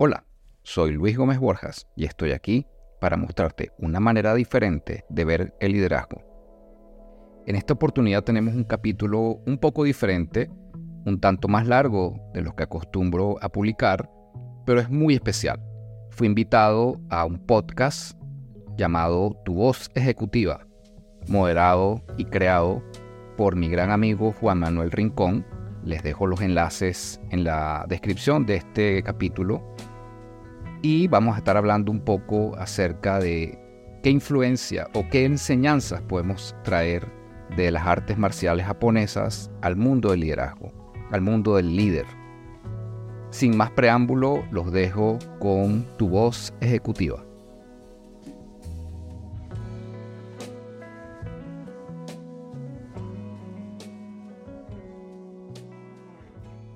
Hola, soy Luis Gómez Borjas y estoy aquí para mostrarte una manera diferente de ver el liderazgo. En esta oportunidad tenemos un capítulo un poco diferente, un tanto más largo de los que acostumbro a publicar, pero es muy especial. Fui invitado a un podcast llamado Tu Voz Ejecutiva, moderado y creado por mi gran amigo Juan Manuel Rincón. Les dejo los enlaces en la descripción de este capítulo y vamos a estar hablando un poco acerca de qué influencia o qué enseñanzas podemos traer de las artes marciales japonesas al mundo del liderazgo, al mundo del líder. Sin más preámbulo, los dejo con tu voz ejecutiva.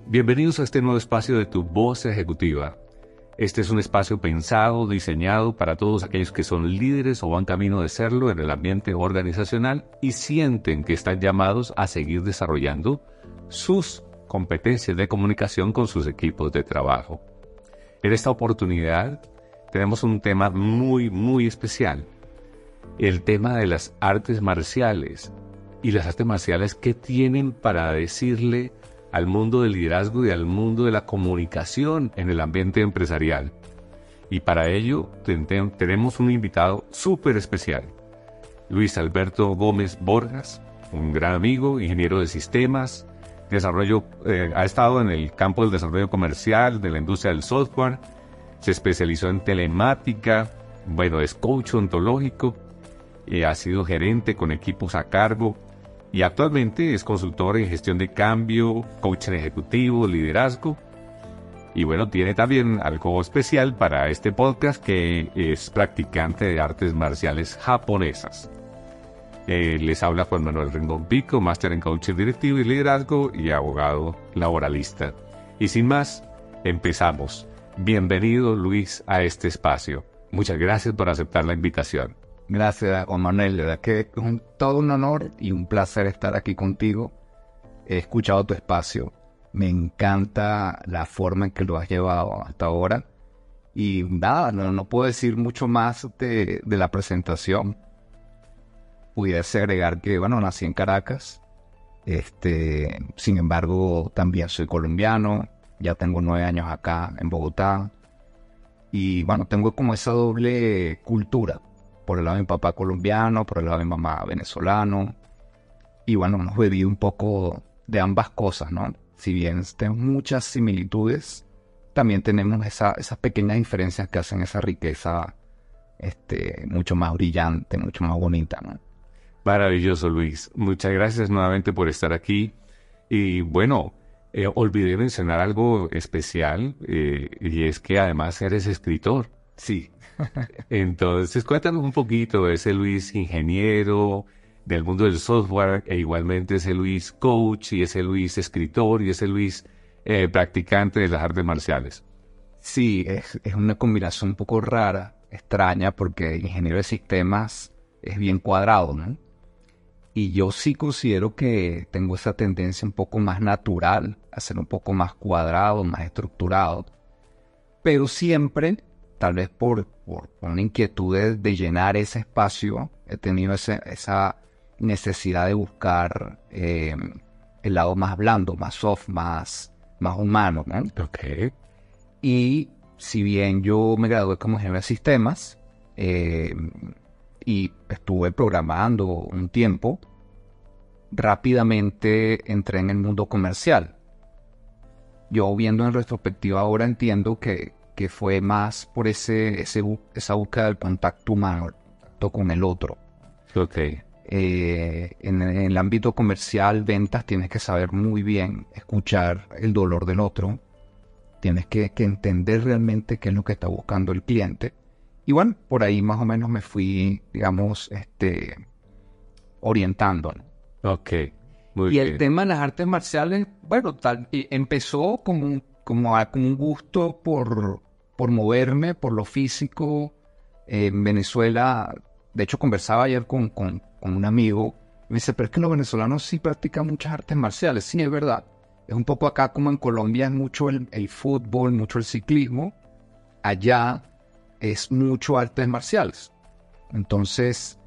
Bienvenidos a este nuevo espacio de tu voz ejecutiva este es un espacio pensado, diseñado para todos aquellos que son líderes o van camino de serlo en el ambiente organizacional y sienten que están llamados a seguir desarrollando sus competencias de comunicación con sus equipos de trabajo. En esta oportunidad tenemos un tema muy, muy especial. El tema de las artes marciales. Y las artes marciales, ¿qué tienen para decirle al mundo del liderazgo y al mundo de la comunicación en el ambiente empresarial. Y para ello tenemos un invitado súper especial, Luis Alberto Gómez Borgas, un gran amigo, ingeniero de sistemas, desarrollo, eh, ha estado en el campo del desarrollo comercial, de la industria del software, se especializó en telemática, bueno, es coach ontológico, y ha sido gerente con equipos a cargo y actualmente es consultor en gestión de cambio, coaching ejecutivo, liderazgo. Y bueno, tiene también algo especial para este podcast que es practicante de artes marciales japonesas. Eh, les habla Juan Manuel Rendón Pico, máster en coaching directivo y liderazgo y abogado laboralista. Y sin más, empezamos. Bienvenido Luis a este espacio. Muchas gracias por aceptar la invitación. Gracias, Juan Manuel. De verdad que es todo un honor y un placer estar aquí contigo. He escuchado tu espacio. Me encanta la forma en que lo has llevado hasta ahora. Y nada, no, puedo decir mucho más de, la presentación. Pudiese agregar que, bueno, nací en Caracas. Este, sin embargo, también soy colombiano. Ya tengo nueve años acá en Bogotá. Y bueno, tengo como esa doble cultura por el lado de mi papá colombiano, por el lado de mi mamá venezolano. Y bueno, hemos vivido un poco de ambas cosas, ¿no? Si bien tenemos muchas similitudes, también tenemos esas pequeñas diferencias que hacen esa riqueza este, mucho más brillante, mucho más bonita, ¿no? Maravilloso, Luis. Muchas gracias nuevamente por estar aquí. Y bueno, eh, olvidé mencionar algo especial, eh, y es que además eres escritor. Sí. Entonces, cuéntanos un poquito de ese Luis ingeniero del mundo del software e igualmente ese Luis coach y ese Luis escritor y ese Luis eh, practicante de las artes marciales. Sí, es, una combinación un poco rara, extraña, porque ingeniero de sistemas es bien cuadrado, ¿no? Y yo sí considero que tengo esa tendencia un poco más natural, a ser un poco más cuadrado, más estructurado. Pero siempre tal vez por, por, una inquietud de, llenar ese espacio, he tenido esa necesidad de buscar eh, el lado más blando, más soft, más, más humano. ¿no? Y si bien yo me gradué como ingeniero de sistemas eh, y estuve programando un tiempo, rápidamente entré en el mundo comercial. Yo viendo en retrospectiva ahora entiendo que, que fue más por ese, ese esa búsqueda del contacto humano, contacto con el otro. Ok. Eh, en, el ámbito comercial, ventas, tienes que saber muy bien escuchar el dolor del otro. Tienes que, entender realmente qué es lo que está buscando el cliente. Y bueno, por ahí más o menos me fui, digamos, este, orientando. Ok. Muy y el tema de las artes marciales, bueno, tal, empezó como un como, un gusto por, por moverme, por lo físico. en Venezuela, de hecho conversaba ayer con, con, un amigo, me dice, pero es que los venezolanos sí practican muchas artes marciales, sí, es verdad. Es un poco acá como en Colombia, es mucho el, fútbol, mucho el ciclismo, allá es mucho artes marciales. Entonces,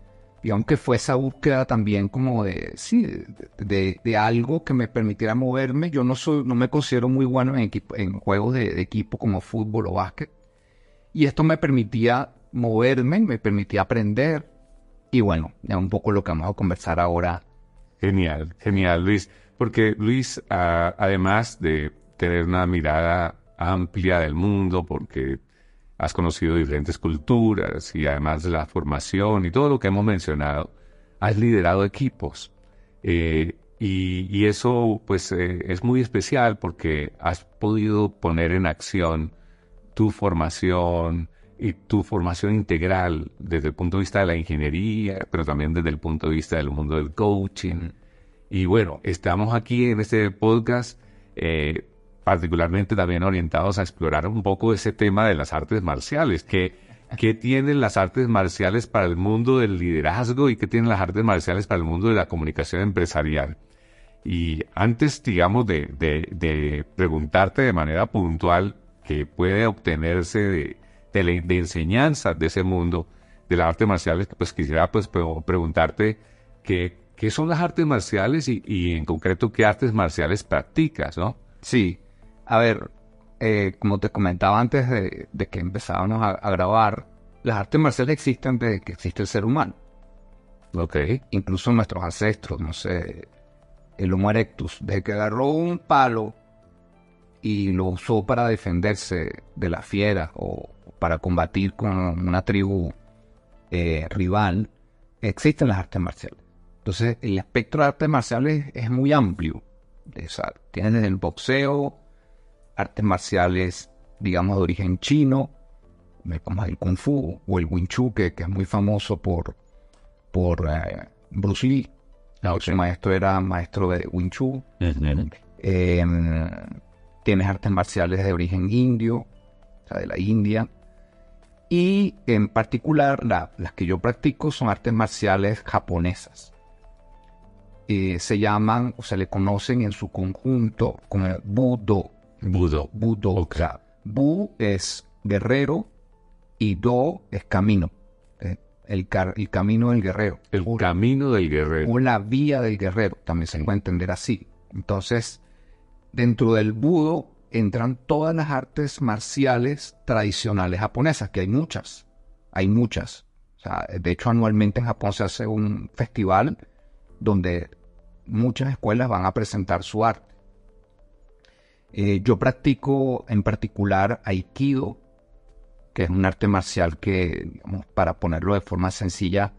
digamos que fue esa búsqueda también como de, sí, de, de, algo que me permitiera moverme. Yo no soy, no me considero muy bueno en, equipo, en juegos de, equipo como fútbol o básquet. Y esto me permitía moverme, me permitía aprender. Y bueno, es un poco lo que vamos a conversar ahora. Genial, genial, Luis. Porque Luis, a, además de tener una mirada amplia del mundo, porque has conocido diferentes culturas y además de la formación y todo lo que hemos mencionado, has liderado equipos. Eh, y, y, eso pues eh, es muy especial porque has podido poner en acción tu formación y tu formación integral desde el punto de vista de la ingeniería, pero también desde el punto de vista del mundo del coaching. Y bueno, estamos aquí en este podcast eh, particularmente también orientados a explorar un poco ese tema de las artes marciales. ¿Qué, ¿Qué tienen las artes marciales para el mundo del liderazgo y qué tienen las artes marciales para el mundo de la comunicación empresarial? Y antes, digamos, de, de, de preguntarte de manera puntual qué puede obtenerse de, de, de enseñanzas de ese mundo de las artes marciales, pues quisiera pues preguntarte qué, qué son las artes marciales y, y, en concreto qué artes marciales practicas, ¿no? Sí, a ver, eh, como te comentaba antes de, de que empezábamos a, a, grabar, las artes marciales existen desde que existe el ser humano. Ok. Incluso nuestros ancestros, no sé, el Homo erectus, desde que agarró un palo y lo usó para defenderse de la fiera o para combatir con una tribu eh, rival, existen las artes marciales. Entonces, el espectro de artes marciales es muy amplio. O sea, tienes desde el boxeo, artes marciales, digamos, de origen chino, como el Kung Fu o el Wing Chun, que, que es muy famoso por, por eh, Bruce Lee. Ah, Su maestro era maestro de Wing Chun. Eh, tienes artes marciales de origen indio, o sea, de la India. Y en particular, la- las que yo practico son artes marciales japonesas. Eh, se llaman, o se le conocen en su conjunto como Budo. Budo. Budo. Ok. O sea, Bu es guerrero y Do es camino. Eh, el, car- el camino del guerrero. El O- camino del guerrero. o la vía del guerrero, también se puede entender así. Entonces, dentro del budo entran todas las artes marciales tradicionales japonesas, que hay muchas, hay muchas. O sea, de hecho, anualmente en Japón se hace un festival donde muchas escuelas van a presentar su arte. Eh, yo practico en particular Aikido, que es un arte marcial que, digamos, para ponerlo de forma sencilla,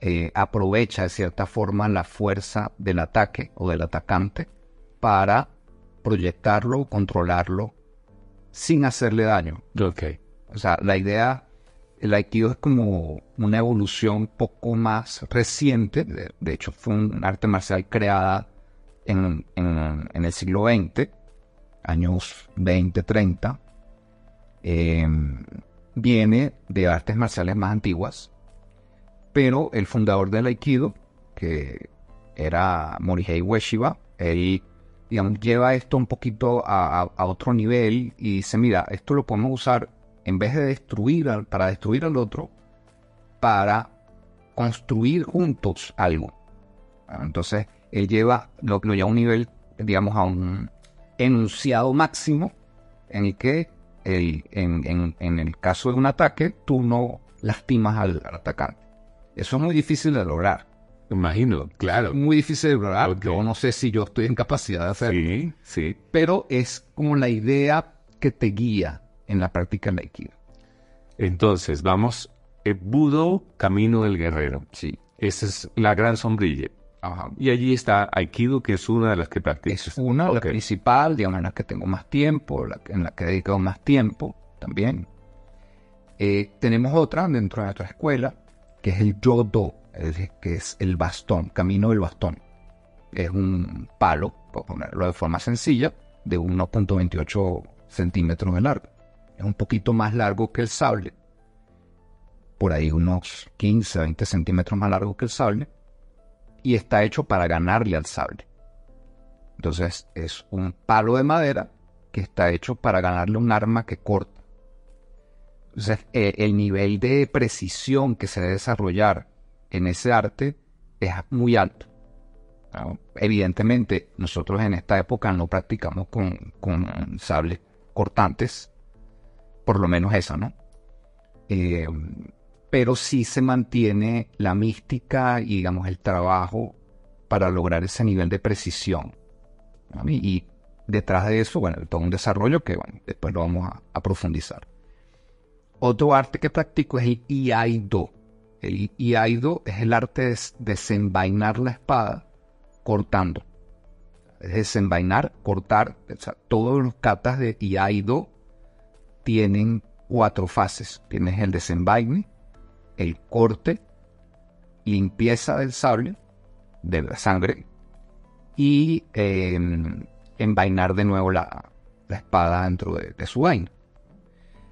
eh, aprovecha de cierta forma la fuerza del ataque o del atacante para proyectarlo, controlarlo sin hacerle daño. Ok. O sea, la idea, el Aikido es como una evolución poco más reciente. De, de hecho, fue un arte marcial creada en, en- en el siglo XX, años 20, 30. Eh, viene de artes marciales más antiguas, pero el fundador del Aikido, que era Morihei Ueshiba, él digamos, lleva esto un poquito a, otro nivel y dice, mira, esto lo podemos usar en vez de destruir al- para destruir al otro, para construir juntos algo. Entonces, él lleva, lo, lo lleva a un nivel, digamos, a un enunciado máximo en el que el- en, en- en el caso de un ataque, tú no lastimas al, al atacante. Eso es muy difícil de lograr. Imagino, claro. Muy difícil de lograr. Yo no sé si yo estoy en capacidad de hacerlo Sí, sí. pero es como la idea que te guía en la práctica del Aikido. Entonces, vamos. El Budo, camino del guerrero. Sí. Esa es la gran sombrilla. Y allí está Aikido, que es una de las que practicas. Es una, la Ok. principal, digamos, en la que tengo más tiempo, la en la que he dedicado más tiempo también. Eh, tenemos otra dentro de nuestra escuela, que es el Yodo, que es el bastón, camino del bastón. Es un palo, por ponerlo de forma sencilla, de 1.28 centímetros de largo. Es un poquito más largo que el sable, por ahí unos 15, 20 centímetros más largo que el sable, y está hecho para ganarle al sable. Entonces es un palo de madera que está hecho para ganarle un arma que corta. Entonces, eh, el nivel de precisión que se debe desarrollar en ese arte es muy alto. Evidentemente, nosotros en esta época no practicamos con, con sables cortantes, por lo menos esa, ¿no? Eh, pero sí se mantiene la mística y, digamos, el trabajo para lograr ese nivel de precisión. Y, detrás de eso, bueno, todo un desarrollo que, bueno, después lo vamos a, profundizar. Otro arte que practico es el Iaido. El Iaido es el arte de desenvainar la espada cortando. Es desenvainar, cortar. Todos los katas de Iaido tienen cuatro fases. Tienes el desenvaine, el corte, limpieza del sable, de la sangre, y em, envainar de nuevo la, espada dentro de, su vaina.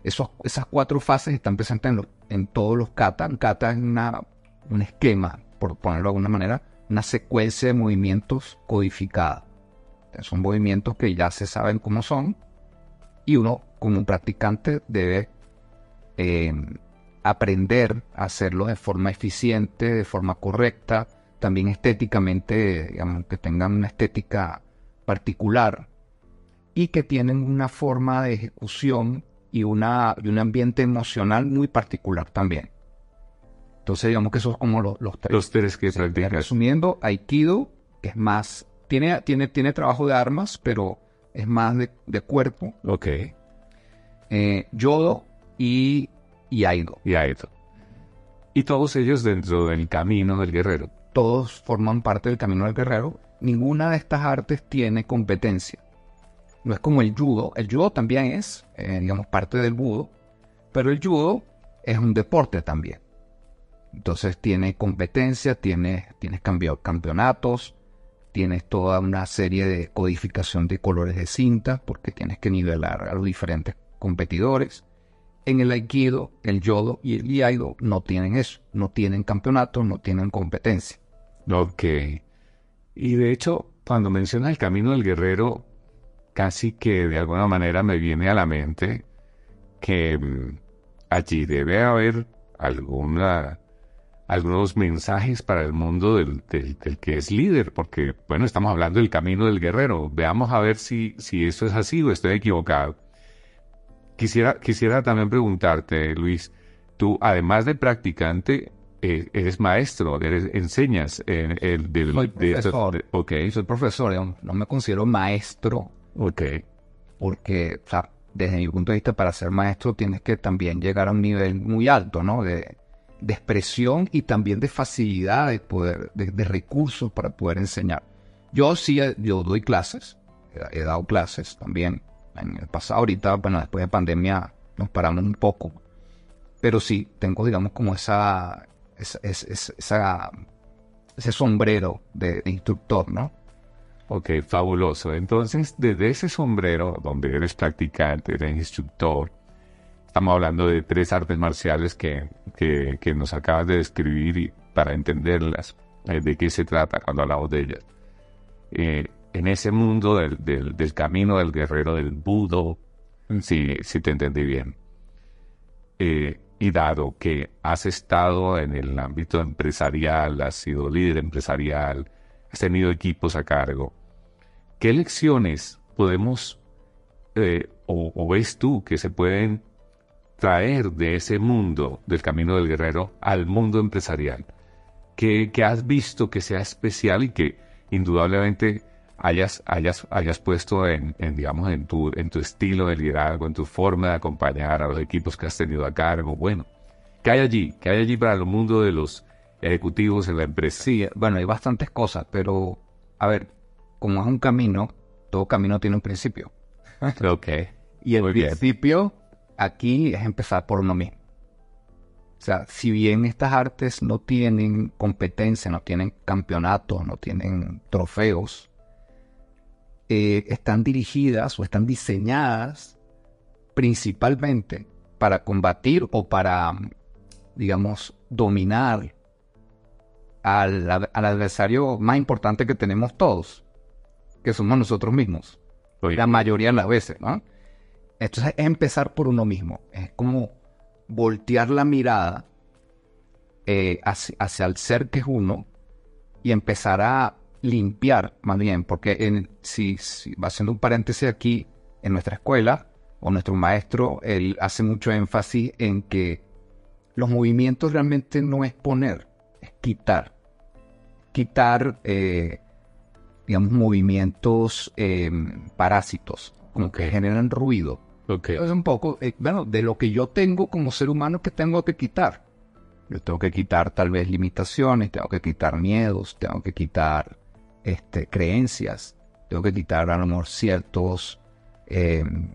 esas cuatro fases están presentes en, todos los kata. Un kata es un esquema, por ponerlo de alguna manera, una secuencia de movimientos codificada. Son movimientos que ya se saben cómo son y uno como un practicante debe em, aprender a hacerlo de forma eficiente, de forma correcta, también estéticamente, digamos, que tengan una estética particular y que tienen una forma de ejecución y, una, y un ambiente emocional muy particular también. Entonces, digamos que esos son como los, los tres. Los tres que practicas. Resumiendo, Aikido es más, tiene, tiene, tiene trabajo de armas, pero es más de, cuerpo. Ok. Eh, yodo y, y Aido. Y Aido. Y todos ellos dentro del camino del guerrero todos forman parte del camino del guerrero. Ninguna de estas artes tiene competencia. No es como el judo. El judo también es, eh, digamos, parte del budo, pero el judo es un deporte también. Entonces tiene competencia, tienes, tienes campeonatos, tienes toda una serie de codificación de colores de cinta, porque tienes que nivelar a los diferentes competidores. En el Aikido, el Yodo y el Iaido no tienen eso, no tienen campeonatos, no tienen competencia. Ok. Y de hecho, cuando menciona el camino del guerrero, casi que de alguna manera me viene a la mente que mm, allí debe haber alguna, algunos mensajes para el mundo del, que es líder, porque, bueno, estamos hablando del camino del guerrero. Veamos a ver si, si eso es así o estoy equivocado. Quisiera, quisiera también preguntarte, Luis, tú, además de practicante, eh, eres maestro, eres, enseñas en el del, soy profesor. okay. Soy profesor, no me considero maestro. Ok. Porque, o sea, desde mi punto de vista, para ser maestro tienes que también llegar a un nivel muy alto, ¿no? De, de expresión y también de facilidad de poder, de, recursos para poder enseñar. Yo sí, yo doy clases, he dado clases también en el pasado. Ahorita, bueno, después de pandemia nos paramos un poco. Pero sí, tengo, digamos, como esa, es, esa, ese sombrero de, instructor, ¿no? Ok, fabuloso. Entonces, desde ese sombrero, donde eres practicante, eres instructor, estamos hablando de tres artes marciales que, que, nos acabas de describir y para entenderlas, eh, de qué se trata cuando hablamos de ellas. Eh, en ese mundo del, del, camino del guerrero del budo, si, si te entendí bien, eh, y dado que has estado en el ámbito empresarial, has sido líder empresarial, has tenido equipos a cargo, ¿qué lecciones podemos eh, o, ves tú que se pueden traer de ese mundo del camino del guerrero al mundo empresarial? ¿Qué, has visto que sea especial y que indudablemente hayas, hayas, hayas puesto en, digamos, en tu, en tu estilo de liderazgo, en tu forma de acompañar a los equipos que has tenido a cargo. Bueno, ¿qué hay allí? ¿Qué hay allí para el mundo de los ejecutivos en la empresa? Sí, bueno, hay bastantes cosas, pero a ver, como es un camino, todo camino tiene un principio. ok. Y el principio aquí es empezar por uno mismo. O sea, si bien estas artes no tienen competencia, no tienen campeonatos, no tienen trofeos, eh, están dirigidas o están diseñadas principalmente para combatir o para, digamos, dominar al, adversario más importante que tenemos todos, que somos nosotros mismos. La mayoría de las veces, ¿no? Entonces es empezar por uno mismo. Es como voltear la mirada eh, hacia, el ser que es uno y empezar a limpiar más bien, porque en, si, va haciendo un paréntesis aquí, en nuestra escuela o nuestro maestro, él hace mucho énfasis en que los movimientos realmente no es poner, es quitar. Quitar, eh, digamos, movimientos em, parásitos, como que generan ruido. Okay. Es un poco, eh, bueno, de lo que yo tengo como ser humano que tengo que quitar. Yo tengo que quitar tal vez limitaciones, tengo que quitar miedos, tengo que quitar este, creencias, tengo que quitar a lo mejor ciertos, em,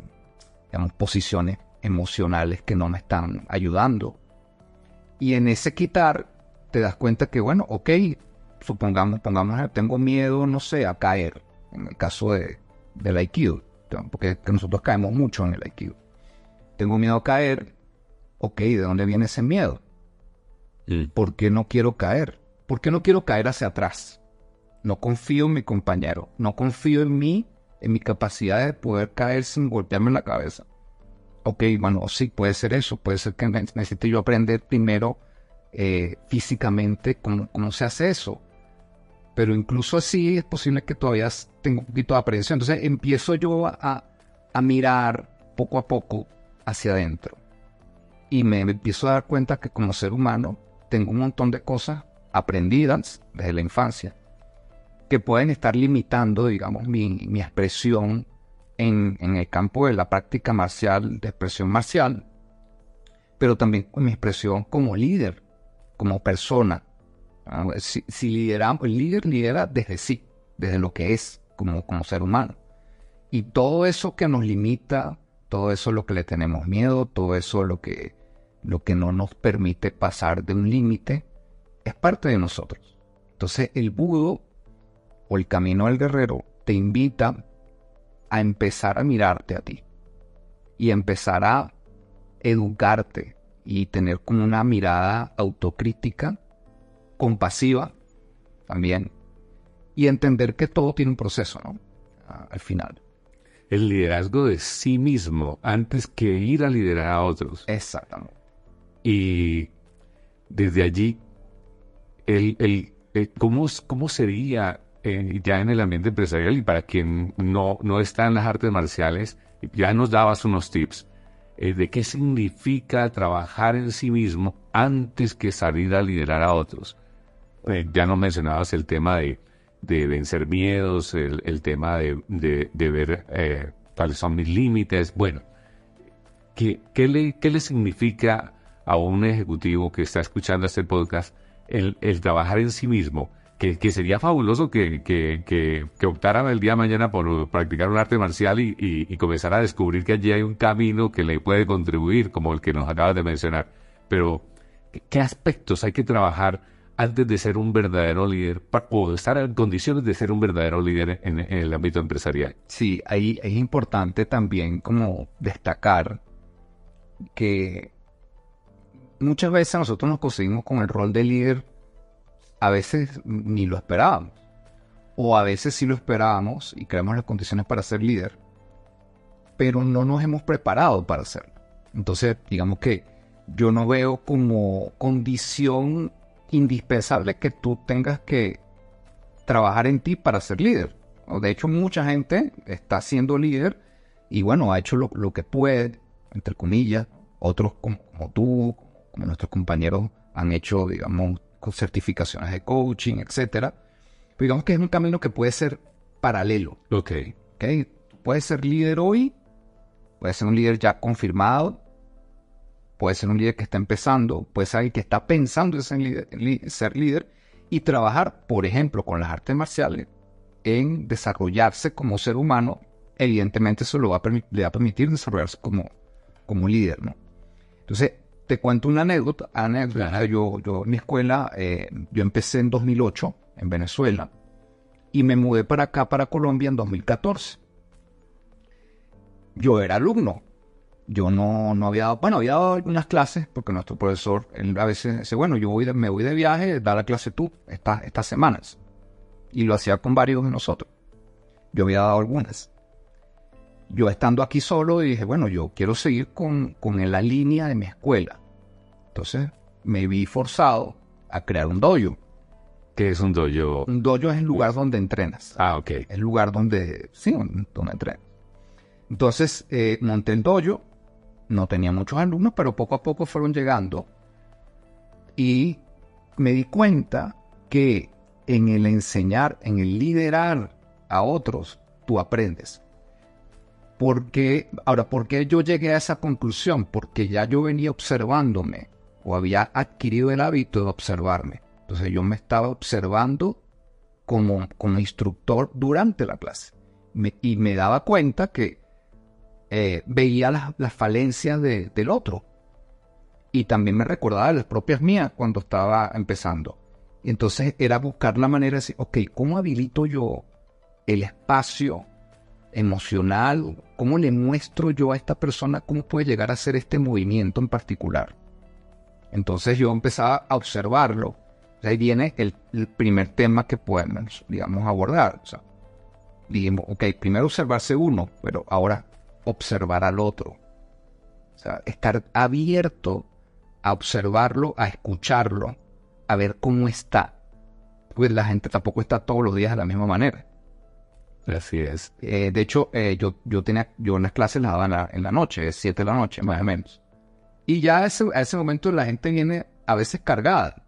digamos, posiciones emocionales que no me están ayudando. Y en ese quitar te das cuenta que, bueno, ok, supongamos, pongamos, tengo miedo, no sé, a caer, en el caso de, del IQ, porque nosotros caemos mucho en el IQ. Tengo miedo a caer, ok, ¿de dónde viene ese miedo? ¿Por qué no quiero caer? ¿Por qué no quiero caer hacia atrás? No confío en mi compañero, no confío en mí, en mi capacidad de poder caer sin golpearme en la cabeza. Ok, bueno, sí, puede ser eso, puede ser que necesite yo aprender primero eh, físicamente cómo, cómo se hace eso. Pero incluso así es posible que todavía tenga un poquito de aprensión. Entonces empiezo yo a, a mirar poco a poco hacia adentro. Y me empiezo a dar cuenta que como ser humano tengo un montón de cosas aprendidas desde la infancia que pueden estar limitando, digamos, mi, mi expresión en, en, el campo de la práctica marcial, de expresión marcial, pero también mi expresión como líder, como persona. Ah, si, si, lideramos, el líder lidera desde sí, desde lo que es como, como ser humano. Y todo eso que nos limita, todo eso lo que le tenemos miedo, todo eso lo que lo que no nos permite pasar de un límite, es parte de nosotros. Entonces el budo o el camino del guerrero te invita a empezar a mirarte a ti y empezar a educarte y tener como una mirada autocrítica, compasiva también, y entender que todo tiene un proceso, ¿no? Al final. El liderazgo de sí mismo antes que ir a liderar a otros. Exactamente. Y desde allí, el, el, ¿cómo, ¿cómo sería eh, ya en el ambiente empresarial? Y para quien no, no está en las artes marciales, ya nos dabas unos tips eh, de qué significa trabajar en sí mismo antes que salir a liderar a otros. Eh, ya nos mencionabas el tema de, de vencer miedos, el, tema de, de, de ver cuáles son mis límites. Bueno, ¿qué, qué, le, ¿qué le significa a un ejecutivo que está escuchando este podcast el, trabajar en sí mismo, que, sería fabuloso que, que, que, optara el día de mañana por practicar un arte marcial y, y, comenzar a descubrir que allí hay un camino que le puede contribuir, como el que nos acabas de mencionar. Pero, ¿qué aspectos hay que trabajar antes de ser un verdadero líder o estar en condiciones de ser un verdadero líder en, en el ámbito empresarial? Sí, ahí es importante también como destacar que muchas veces nosotros nos conseguimos con el rol de líder, a veces ni lo esperábamos, o a veces sí lo esperábamos y creamos las condiciones para ser líder, pero no nos hemos preparado para hacerlo. Entonces, digamos que yo no veo como condición indispensable que tú tengas que trabajar en ti para ser líder. De hecho, mucha gente está siendo líder y bueno, ha hecho lo, que puede, entre comillas, otros como, como tú, nuestros compañeros han hecho, digamos, certificaciones de coaching, etcétera. Pero digamos que es un camino que puede ser paralelo. Ok. okay. Puedes ser líder hoy, puede ser un líder ya confirmado, puede ser un líder que está empezando, puede ser alguien que está pensando en ser líder, y trabajar, por ejemplo, con las artes marciales en desarrollarse como ser humano. Evidentemente eso lo va le va a permitir desarrollarse como, como líder, ¿no? Entonces, te cuento una anécdota. anécdota. Yo, yo en mi escuela, eh, yo empecé en 2008 en Venezuela y me mudé para acá, para Colombia, en 2014. Yo era alumno. Yo no, no había dado, bueno, había dado algunas clases porque nuestro profesor él a veces dice, bueno, yo voy me voy de viaje, da la clase tú estas, estas semanas. Y lo hacía con varios de nosotros. Yo había dado algunas yo estando aquí solo dije, bueno, yo quiero seguir con, con la línea de mi escuela. Entonces me vi forzado a crear un dojo. ¿Qué es un dojo? Un dojo es el lugar donde entrenas. Ah, ok. El lugar donde, sí, donde entrenas. Entonces eh, monté el dojo, no tenía muchos alumnos, pero poco a poco fueron llegando. Y me di cuenta que en el enseñar, en el liderar a otros, tú aprendes. Porque, ahora, ¿por qué yo llegué a esa conclusión? Porque ya yo venía observándome o había adquirido el hábito de observarme. Entonces yo me estaba observando como, como instructor durante la clase. y me daba cuenta que eh, veía las, falencias del otro. Y también me recordaba las propias mías cuando estaba empezando. Entonces era buscar la manera de decir, ok, ¿cómo habilito yo el espacio emocional? ¿Cómo le muestro yo a esta persona cómo puede llegar a hacer este movimiento en particular? Entonces yo empezaba a observarlo. ahí viene el, primer tema que podemos, digamos, abordar. O sea, dijimos, primero observarse uno, pero ahora observar al otro. O estar abierto a observarlo, a escucharlo, a ver cómo está. Pues la gente tampoco está todos los días de la misma manera. Así es. Eh, de hecho, eh, yo, yo tenía, yo en las clases las daba en la, noche, 7 de la noche, más o menos. Y ya a ese, a ese momento la gente viene a veces cargada.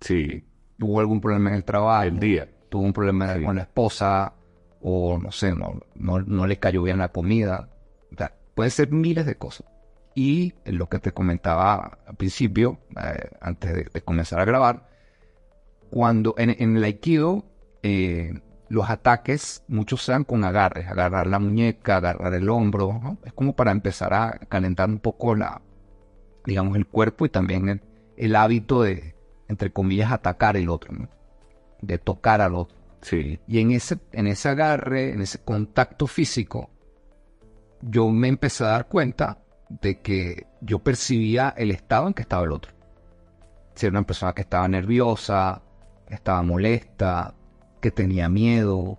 Sí. Hubo algún problema en el trabajo. El día. Tuvo un problema con la esposa, o no sé, no, no, le cayó bien la comida. O sea, pueden ser miles de cosas. Y lo que te comentaba al principio, eh, antes de, comenzar a grabar, cuando en, el Aikido eh, los ataques muchos sean con agarres, agarrar la muñeca, agarrar el hombro, es como para empezar a calentar un poco la, digamos, el cuerpo y también el, hábito de, entre comillas, atacar el otro, de tocar al otro. Sí. Y en ese, en ese agarre, en ese contacto físico, yo me empecé a dar cuenta de que yo percibía el estado en que estaba el otro. Si era una persona que estaba nerviosa, estaba molesta, que tenía miedo.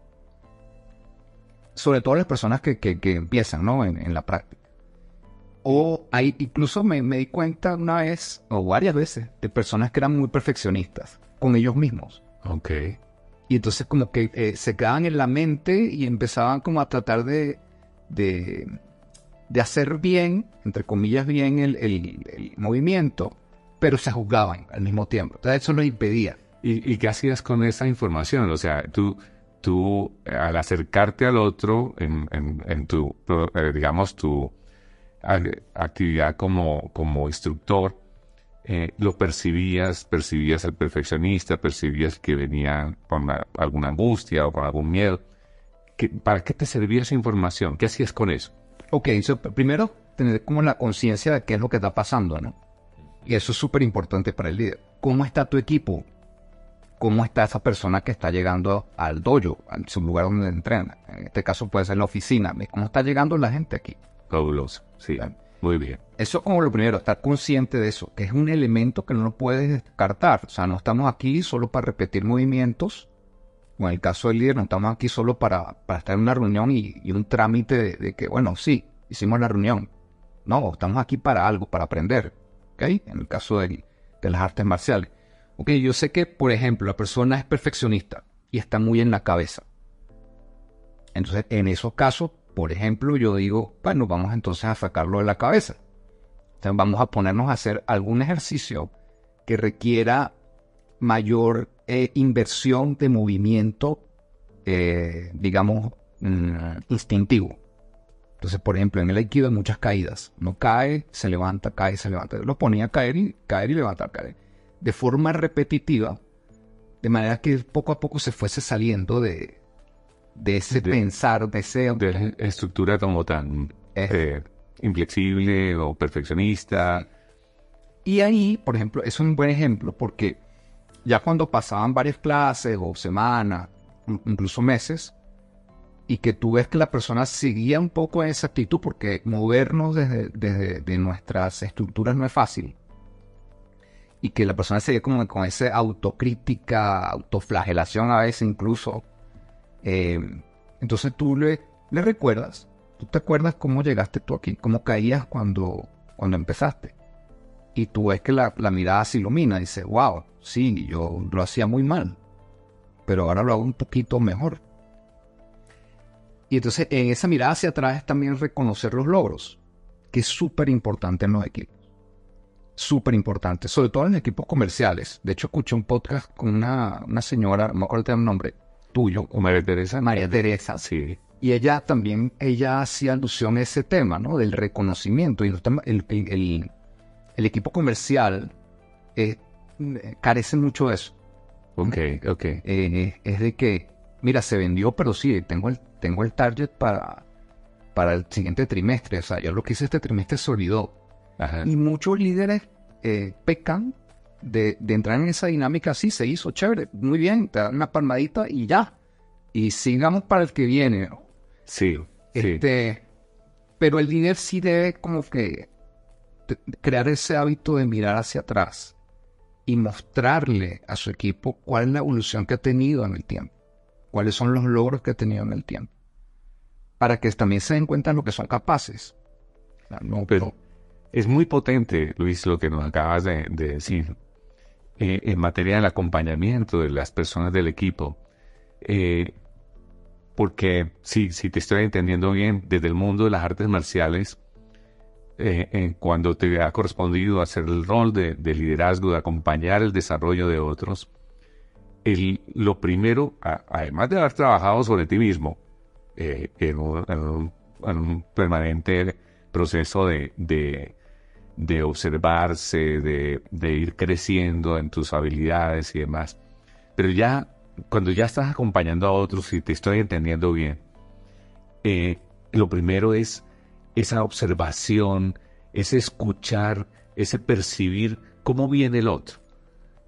Sobre todo las personas que, empiezan ¿no? en, la práctica. O hay, incluso me, di cuenta una vez, o varias veces, de personas que eran muy perfeccionistas con ellos mismos. Ok. Y entonces como que eh, se quedaban en la mente y empezaban como a tratar de, de hacer bien, entre comillas bien, el, movimiento, pero se juzgaban al mismo tiempo. Entonces eso lo impedía. ¿Y, qué hacías con esa información? O sea, tú, tú al acercarte al otro en, tu, eh, digamos, tu actividad como, como instructor, eh, lo percibías, percibías al perfeccionista, percibías que venía con alguna angustia o con algún miedo. ¿Para qué te servía esa información? ¿Qué hacías con eso? Ok, primero tener como la conciencia de qué es lo que está pasando, ¿no? Y eso es súper importante para el líder. ¿Cómo está tu equipo? ¿Cómo está esa persona que está llegando al dojo, al su lugar donde entrena? En este caso puede ser la oficina. ¿Cómo está llegando la gente aquí? Fabuloso, sí. Muy bien. Eso como lo primero, estar consciente de eso, que es un elemento que no lo puedes descartar. O sea, no estamos aquí solo para repetir movimientos, o en el caso del líder, no estamos aquí solo para, estar en una reunión y, un trámite de, que, bueno, sí, hicimos la reunión. No, estamos aquí para algo, para aprender. ¿Ok? En el caso de, las artes marciales. Ok, yo sé que, por ejemplo, la persona es perfeccionista y está muy en la cabeza. Entonces, en esos casos, por ejemplo, yo digo, bueno, vamos entonces a sacarlo de la cabeza. Entonces, vamos a ponernos a hacer algún ejercicio que requiera mayor eh, inversión de movimiento, eh, digamos, mm, instintivo. Entonces, por ejemplo, en el Aikido hay muchas caídas. No cae, se levanta, cae, se levanta. Lo ponía a caer y caer y levantar, caer. De forma repetitiva, de manera que poco a poco se fuese saliendo de, de ese pensar, de ese... De estructura como tan eh, inflexible o perfeccionista. Y ahí, por ejemplo, es un buen ejemplo porque ya cuando pasaban varias clases o semanas, incluso meses, y que tú ves que la persona seguía un poco esa actitud, porque movernos desde, nuestras estructuras no es fácil, y que la persona seguía como con esa autocrítica, autoflagelación a veces incluso, eh, entonces tú le, le recuerdas, tú te acuerdas cómo llegaste tú aquí, cómo caías cuando, cuando empezaste. y tú ves que la, la mirada se ilumina, y dices, wow, sí, yo lo hacía muy mal, pero ahora lo hago un poquito mejor. Y entonces en esa mirada hacia atrás es también reconocer los logros, que es súper importante en los equipos. Súper importante, sobre todo en equipos comerciales. De hecho, escuché un podcast con una, una señora, no me acuerdo el nombre, tuyo. ¿O María Teresa? María Teresa. Sí. Y ella también, ella hacía alusión a ese tema, ¿no? Del reconocimiento. Y el, el, el, el equipo comercial eh, carece mucho de eso. Ok, ok. Eh, es de que, mira, se vendió, pero sí, tengo el, tengo el target para, para el siguiente trimestre. O sea, yo lo que hice este trimestre se olvidó. Ajá. Y muchos líderes eh, pecan de, de entrar en esa dinámica. Sí, se hizo, chévere, muy bien, te dan una palmadita y ya. Y sigamos para el que viene. ¿no? Sí, sí. Este, pero el líder sí debe como que crear ese hábito de mirar hacia atrás y mostrarle a su equipo cuál es la evolución que ha tenido en el tiempo, cuáles son los logros que ha tenido en el tiempo, para que también se den cuenta de lo que son capaces. No, Pero es muy potente, Luis, lo que nos acabas de, de decir. Eh, en materia del acompañamiento de las personas del equipo. Eh, porque, sí, si te estoy entendiendo bien, desde el mundo de las artes marciales, eh, cuando te ha correspondido hacer el rol de, de liderazgo, de acompañar el desarrollo de otros, lo primero, además de haber trabajado sobre ti mismo, en, un, en un- en un permanente proceso de- de observarse, de, de ir creciendo en tus habilidades y demás. Pero ya, cuando ya estás acompañando a otros y te estoy entendiendo bien, eh, lo primero es esa observación, ese escuchar, ese percibir cómo viene el otro.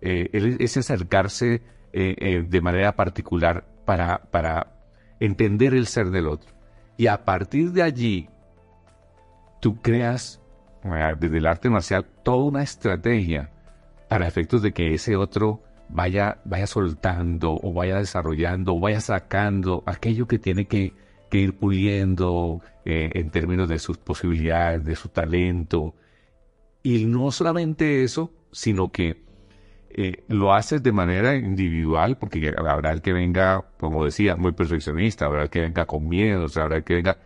Eh, ese acercarse eh, eh, de manera particular para, para entender el ser del otro. Y a partir de allí, tú creas desde el arte marcial toda una estrategia para efectos de que ese otro vaya, vaya soltando o vaya desarrollando o vaya sacando aquello que tiene que, ir puliendo eh, en términos de sus posibilidades, de su talento. Y no solamente eso, sino que eh, lo haces de manera individual, porque habrá el que venga, como decía, muy perfeccionista, habrá el que venga con miedo, habrá el que venga...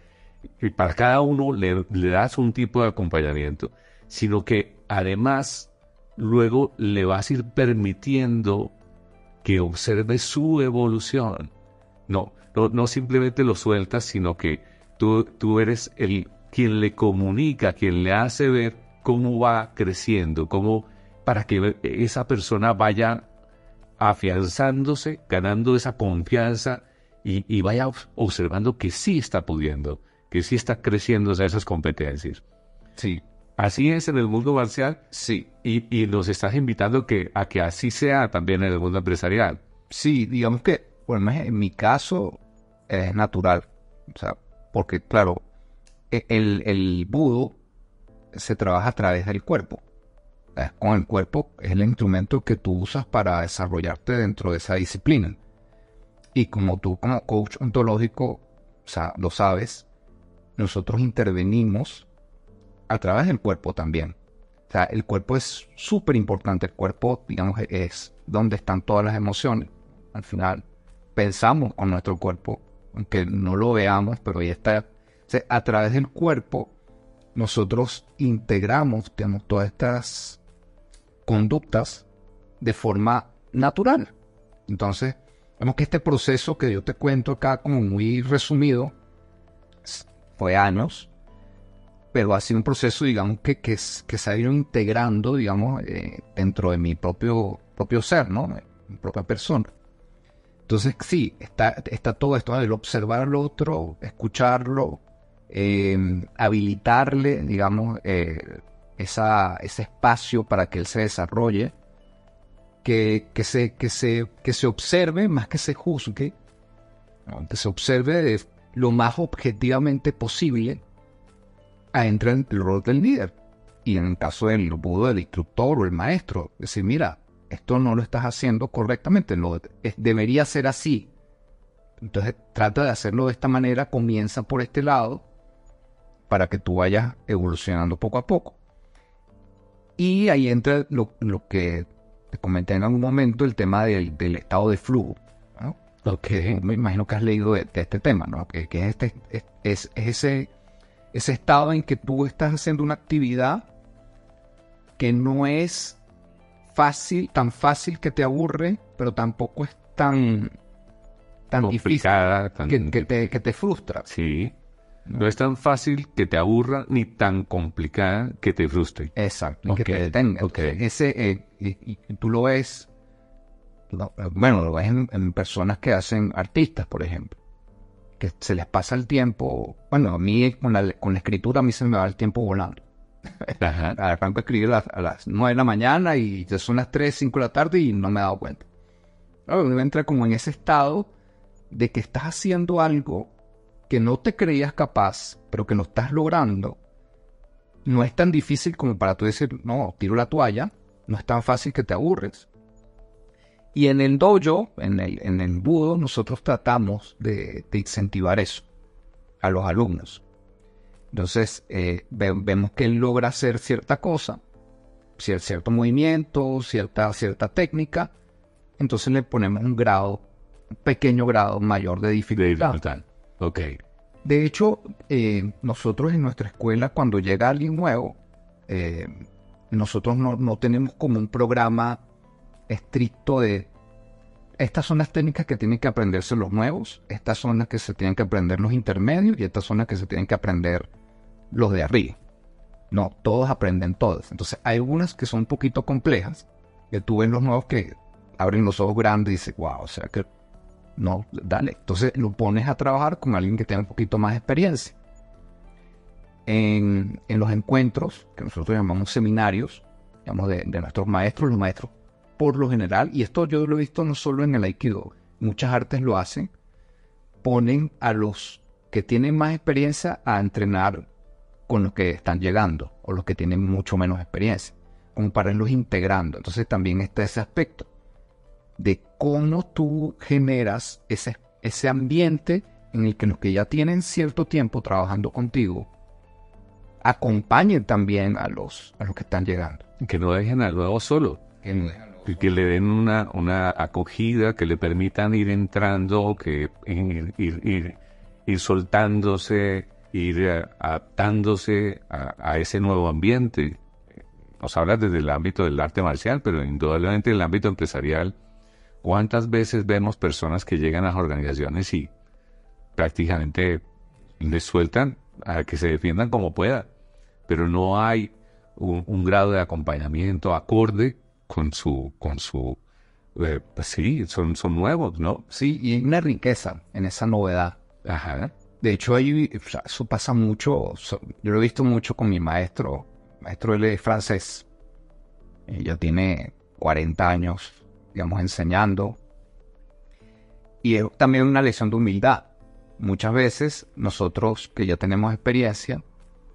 Y para cada uno le, das un tipo de acompañamiento, sino que además luego le vas a ir permitiendo que observe su evolución. No, no, no simplemente lo sueltas, sino que tú, tú eres el quien le comunica, quien le hace ver cómo va creciendo, cómo para que esa persona vaya afianzándose, ganando esa confianza y vaya observando que sí está pudiendo, que sí está creciendo esas competencias. sí, Así es en el mundo marcial sí, y, y nos estás invitando que, a que así sea también en el mundo empresarial. Sí, digamos que, bueno, en mi caso es natural. O sea, porque claro, e- el, el budo se trabaja a través del cuerpo. Con el cuerpo es el instrumento que tú usas para desarrollarte dentro de esa disciplina. Y como tú como coach ontológico, o sea, lo sabes, nosotros intervenimos a través del cuerpo también. O sea, el cuerpo es súper importante. El cuerpo, digamos, es donde están todas las emociones. Al final, pensamos con nuestro cuerpo, aunque no lo veamos, pero ahí está. O sea, a través del cuerpo, nosotros integramos, digamos, todas estas conductas de forma natural. Entonces, vemos que este proceso que yo te cuento acá, como muy resumido, fue años, pero ha sido un proceso, digamos, que, que, se ha ido integrando, digamos, eh, dentro de mi propio, propio ser, ¿no? Mi propia persona. Entonces, sí, está, está todo esto, ¿no? el observar al otro, escucharlo, eh, habilitarle, digamos, eh, esa, ese espacio para que él se desarrolle, que, que, se, que, se, que se observe más que se juzgue, que se observe de lo más objetivamente posible entra en el rol del líder. Y en el caso del budo del instructor o el maestro, decir, mira, esto no lo estás haciendo correctamente, lo, debería ser así. Entonces trata de hacerlo de esta manera, comienza por este lado para que tú vayas evolucionando poco a poco. Y ahí entra lo, lo que te comenté en algún momento, el tema del, del estado de flujo. ¿No? Ok. Me imagino que has leído de, de este tema, ¿no? Que, que es, este, es, es ese, ese estado en que tú estás haciendo una actividad que no es fácil, tan fácil que te aburre, pero tampoco es tan, tan difícil Complicada. tan- que, que te, que te frustra. Sí. No es tan fácil que te aburra ni tan complicada que te frustre. Exacto, y Ok, que te detenga. ok. Ese, eh, y, y tú lo ves, lo- bueno, lo ves en, en personas que hacen artistas, por ejemplo, que se les pasa el tiempo, bueno, a mí con la, con la escritura a mí se me va el tiempo volando. Ajá. Arranco a escribir a las, a las 9 de la mañana y ya son las 3, 5 de la tarde y no me he dado cuenta. Claro, entra como en ese estado de que estás haciendo algo que no te creías capaz, pero que lo estás logrando. No es tan difícil como para tú decir, no, tiro la toalla. No es tan fácil que te aburres. Y en el dojo, en el, en el budo, nosotros tratamos de, de incentivar eso a los alumnos. Entonces, eh, ve- vemos que él logra hacer cierta cosa, cier- cierto movimiento, cierta, cierta técnica. Entonces le ponemos un grado, un pequeño grado mayor de De dificultad. dificultad. Ok. De hecho, eh, nosotros en nuestra escuela, cuando llega alguien nuevo, eh, nosotros no, no tenemos como un programa estricto de estas son las técnicas que tienen que aprenderse los nuevos, estas son las que se tienen que aprender los intermedios y estas son las que se tienen que aprender los de arriba. No, todos aprenden todas. Entonces, hay algunas que son un poquito complejas, que tú ves los nuevos que abren los ojos grandes y dices, wow, o sea que no, dale. Entonces lo pones a trabajar con alguien que tenga un poquito más de experiencia. En, los encuentros, que nosotros llamamos seminarios, digamos, de nuestros maestros, los maestros por lo general, y esto yo lo he visto no solo en el Aikido, muchas artes lo hacen, ponen a los que tienen más experiencia a entrenar con los que están llegando o los que tienen mucho menos experiencia, como para irlos integrando. Entonces también está ese aspecto de cómo tú generas ese, ese ambiente en el que los que ya tienen cierto tiempo trabajando contigo acompañen también a los, a los que están llegando. Que no dejen al nuevo solo. Que no que le den una, una acogida, que le permitan ir entrando, que ir, ir, ir, soltándose, ir adaptándose a, ese nuevo ambiente. Nos hablas desde el ámbito del arte marcial, pero indudablemente en el ámbito empresarial, ¿cuántas veces vemos personas que llegan a las organizaciones y prácticamente les sueltan a que se defiendan como puedan? Pero no hay un grado de acompañamiento acorde con su, con su, eh, pues sí, son, son nuevos, ¿no? Sí, y hay una riqueza en esa novedad. Ajá. De hecho, ahí, o sea, eso pasa mucho. so- yo lo he visto mucho con mi maestro. Maestro, él es francés. Eh, Ya tiene 40 años, digamos, enseñando. Y es también una lección de humildad. Muchas veces nosotros que ya tenemos experiencia,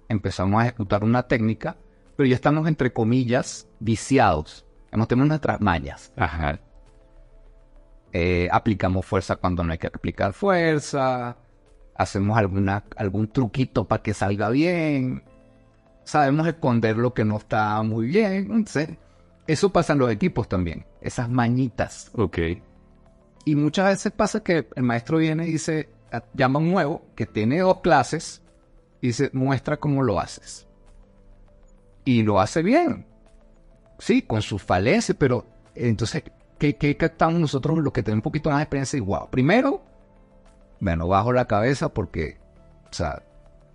empezamos a ejecutar una técnica, pero ya estamos, entre comillas, viciados. Hemos tenido nuestras mañas. Ajá. Eh, aplicamos fuerza cuando no hay que aplicar fuerza, hacemos alguna, algún truquito para que salga bien, sabemos esconder lo que no está muy bien. Entonces, eso pasa en los equipos también, esas mañitas. Ok. Y muchas veces pasa que el maestro viene y dice, llama a un nuevo que tiene dos clases y dice, muestra cómo lo haces. Y lo hace bien. Sí, con sus falencias, pero eh, entonces, ¿qué, qué captamos nosotros los que tenemos un poquito más de experiencia? Y wow, primero, bueno, bajo la cabeza porque, o sea,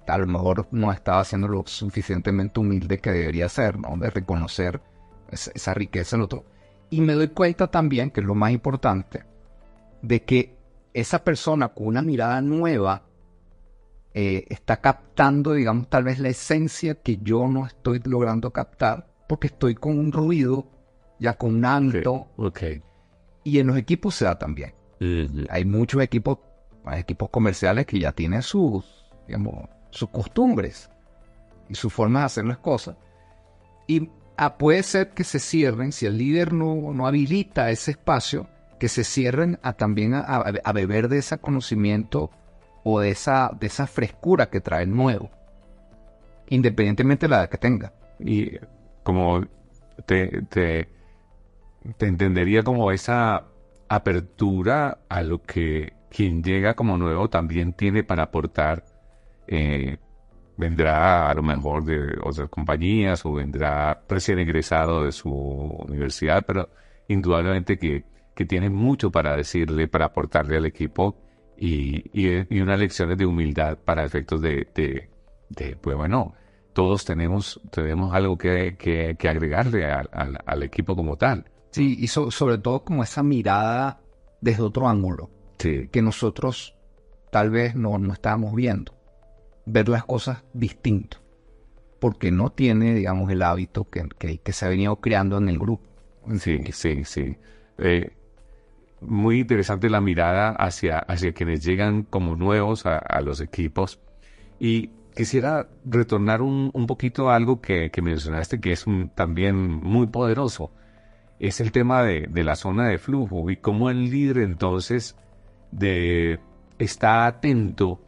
a lo mejor no estaba haciendo lo suficientemente humilde que debería ser, ¿no? De reconocer esa, esa riqueza en otro. Y me doy cuenta también, que es lo más importante, de que esa persona con una mirada nueva eh, está captando, digamos, tal vez la esencia que yo no estoy logrando captar, porque estoy con un ruido, ya con un alto, Ok. y en los equipos se da también. Hay muchos equipos, equipos comerciales que ya tienen sus, digamos, sus costumbres y su forma de hacer las cosas. Y ah, puede ser que se cierren, si el líder no, no habilita ese espacio, que se cierren a también a, a- a beber de ese conocimiento o de esa, de esa frescura que trae el nuevo, independientemente de la edad que tenga. Y como te, te, te entendería como esa apertura a lo que quien llega como nuevo también tiene para aportar. Eh, vendrá a lo mejor de otras compañías o vendrá recién egresado de su universidad, pero indudablemente que, que tiene mucho para decirle, para aportarle al equipo y, y, unas lecciones de humildad para efectos de, de, pues bueno, todos tenemos, tenemos algo que, que, agregarle al, equipo como tal. Sí, y sobre todo como esa mirada desde otro ángulo que nosotros tal vez no, no estábamos viendo. Ver las cosas distinto. Porque no tiene, digamos, el hábito que, que, se ha venido creando en el grupo. Sí, sí, sí. Eh, muy interesante la mirada hacia, hacia quienes llegan como nuevos a, los equipos. Y quisiera retornar un, un poquito a algo que, mencionaste que es también muy poderoso. Es el tema de, de, la zona de flujo y cómo el líder entonces de, está atento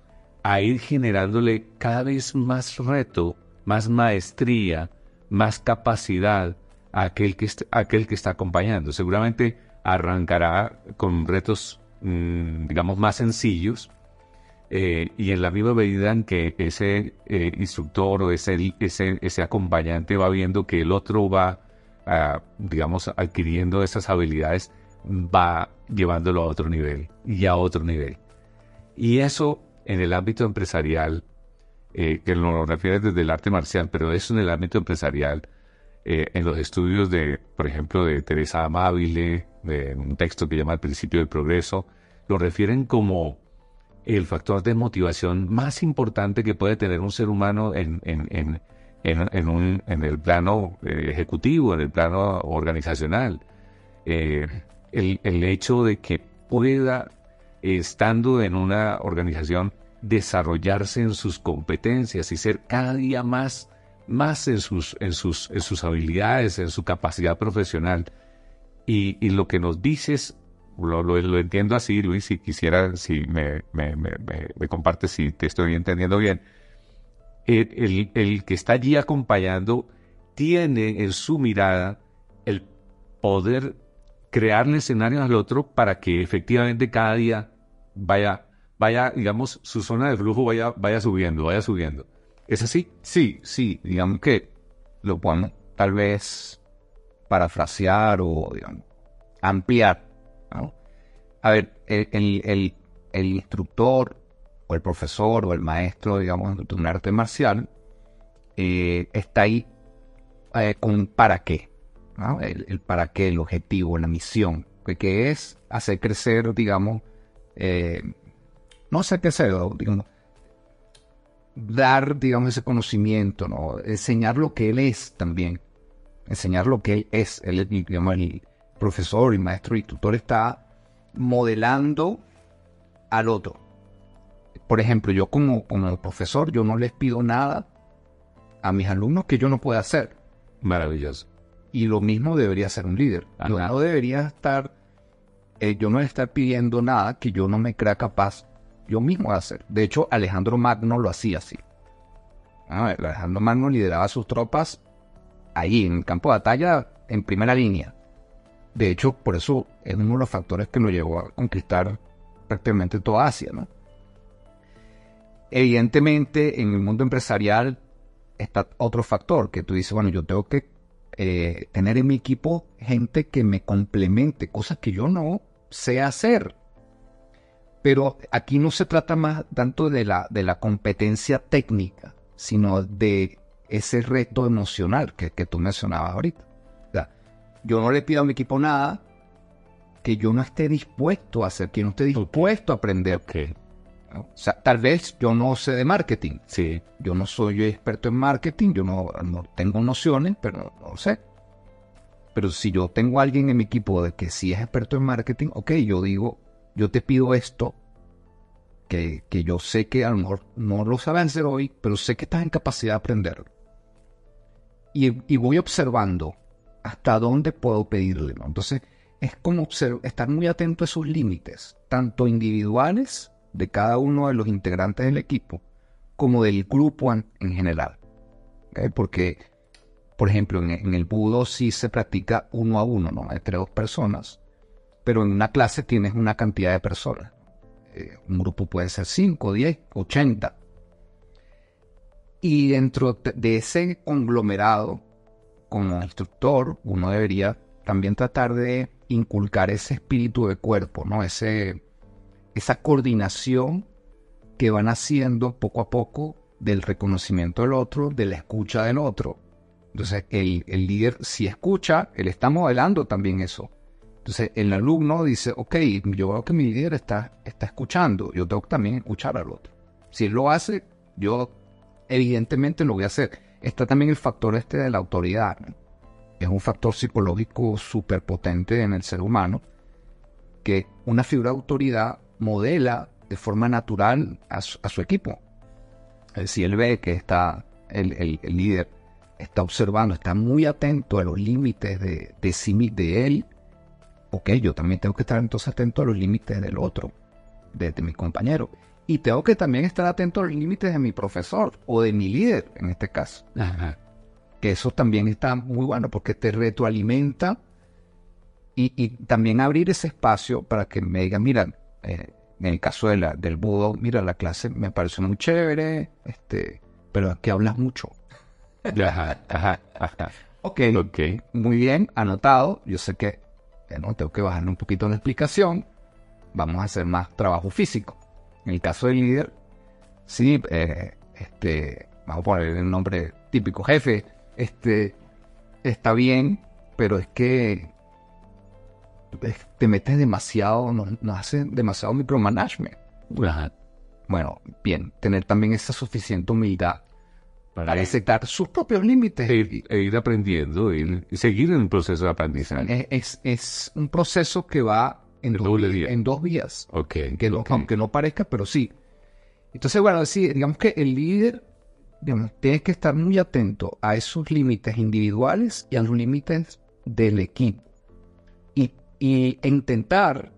a ir generándole cada vez más reto, más maestría, más capacidad a aquel que, aquel que está acompañando. Seguramente arrancará con retos, mm, digamos, más sencillos. Eh, y en la misma medida en que ese eh, instructor o ese, ese, ese, acompañante va viendo que el otro va, ah, digamos, adquiriendo esas habilidades, va llevándolo a otro nivel y a otro nivel. Y eso en el ámbito empresarial, eh, que lo refiere desde el arte marcial, pero eso en el ámbito empresarial, eh, en los estudios de, por ejemplo, de Teresa Amabile, de un texto que llama El principio del progreso, lo refieren como el factor de motivación más importante que puede tener un ser humano en, en, en, en, el plano eh, ejecutivo, en el plano organizacional. Eh, el, el hecho de que pueda, estando en una organización, desarrollarse en sus competencias y ser cada día más, más en, sus, en, sus, en sus habilidades, en su capacidad profesional. Y, y lo que nos dices, lo, lo, entiendo así, Luis, si quisiera, si me, me, me, si te estoy entendiendo bien, el, el, que está allí acompañando tiene en su mirada el poder crearle escenarios al otro para que efectivamente cada día vaya, vaya, digamos, su zona de flujo vaya, vaya subiendo, vaya subiendo. ¿Es así? Sí, sí, digamos que lo podemos tal vez parafrasear o, digamos, ampliar. A ver, el, el, el, instructor o el profesor o el maestro, digamos, de un arte marcial, eh, está ahí eh, con para qué el, para qué, el objetivo, la misión, que, es hacer crecer, digamos, eh, no hacer crecer, digamos, dar, digamos, ese conocimiento, ¿no? enseñar lo que él es también, enseñar lo que él es, él, digamos, el profesor y maestro y tutor está modelando al otro. Por ejemplo, yo como, como profesor, yo no les pido nada a mis alumnos que yo no pueda hacer. Maravilloso. Y lo mismo debería ser un líder. Yo no debería estar, eh, yo no estar pidiendo nada que yo no me crea capaz yo mismo de hacer. De hecho, Alejandro Magno lo hacía así. Alejandro Magno lideraba sus tropas ahí, en el campo de batalla, en primera línea. De hecho, por eso es uno de los factores que lo llevó a conquistar prácticamente toda Asia, ¿no? Evidentemente, en el mundo empresarial está otro factor que tú dices, bueno, yo tengo que eh, tener en mi equipo gente que me complemente, cosas que yo no sé hacer. Pero aquí no se trata más tanto de la, de la competencia técnica, sino de ese reto emocional que, tú mencionabas ahorita. Yo no le pido a mi equipo nada que yo no esté dispuesto a hacer, que no esté dispuesto a aprender. O sea, tal vez yo no sé de marketing. Sí. Yo no soy experto en marketing, yo no, no tengo nociones, pero no, sé. Pero si yo tengo a alguien en mi equipo de que sí es experto en marketing, ok, yo digo, yo te pido esto, que, que yo sé que a lo mejor no lo saben hacer hoy, pero sé que estás en capacidad de aprenderlo. Y, y voy observando hasta dónde puedo pedirle. Entonces, es como estar muy atento a esos límites, tanto individuales de cada uno de los integrantes del equipo como del grupo en, general. Porque Por ejemplo, en, el budo sí se practica uno a uno, ¿no? Entre dos personas. Pero en una clase tienes una cantidad de personas. Eh, un grupo puede ser 5, 10, 80. Y dentro de ese conglomerado, como instructor, uno debería también tratar de inculcar ese espíritu de cuerpo, ¿no? Ese, esa coordinación que van haciendo poco a poco del reconocimiento del otro, de la escucha del otro. Entonces, el, el líder, si escucha, él está modelando también eso. Entonces, el alumno dice, ok, yo veo que mi líder está, está escuchando, yo tengo que también escuchar al otro. Si él lo hace, yo evidentemente lo voy a hacer. Está también el factor este de la autoridad. Es un factor psicológico súper potente en el ser humano, que una figura de autoridad modela de forma natural a su, equipo. Si él ve que está el, líder está observando, está muy atento a los límites de, de, sí, de él, ok, yo también tengo que estar entonces atento a los límites del otro, de, mi compañero. Y tengo que también estar atento a los límites de mi profesor o de mi líder, en este caso. Que eso también está muy bueno porque te retroalimenta y, y también abrir ese espacio para que me digan, mira, eh, en el caso de la, del budo, mira, la clase me pareció muy chévere, este, pero aquí hablas mucho. Ajá, ajá, ajá. Ok, muy bien, anotado. Yo sé que tengo que bajar un poquito la explicación. Vamos a hacer más trabajo físico. En el caso del líder, sí, eh, este, vamos a poner el nombre típico jefe, este, está bien, pero es que te metes demasiado, nos, hace demasiado micromanagement. Bueno, bien, tener también esa suficiente humildad para aceptar sus propios límites. E ir, e ir aprendiendo, y seguir en el proceso de aprendizaje. Es, es, un proceso que va en, dos, en dos vías. Okay, que Aunque no parezca, pero sí. Entonces, bueno, sí, digamos que el líder tiene que estar muy atento a esos límites individuales y a los límites del equipo y intentar,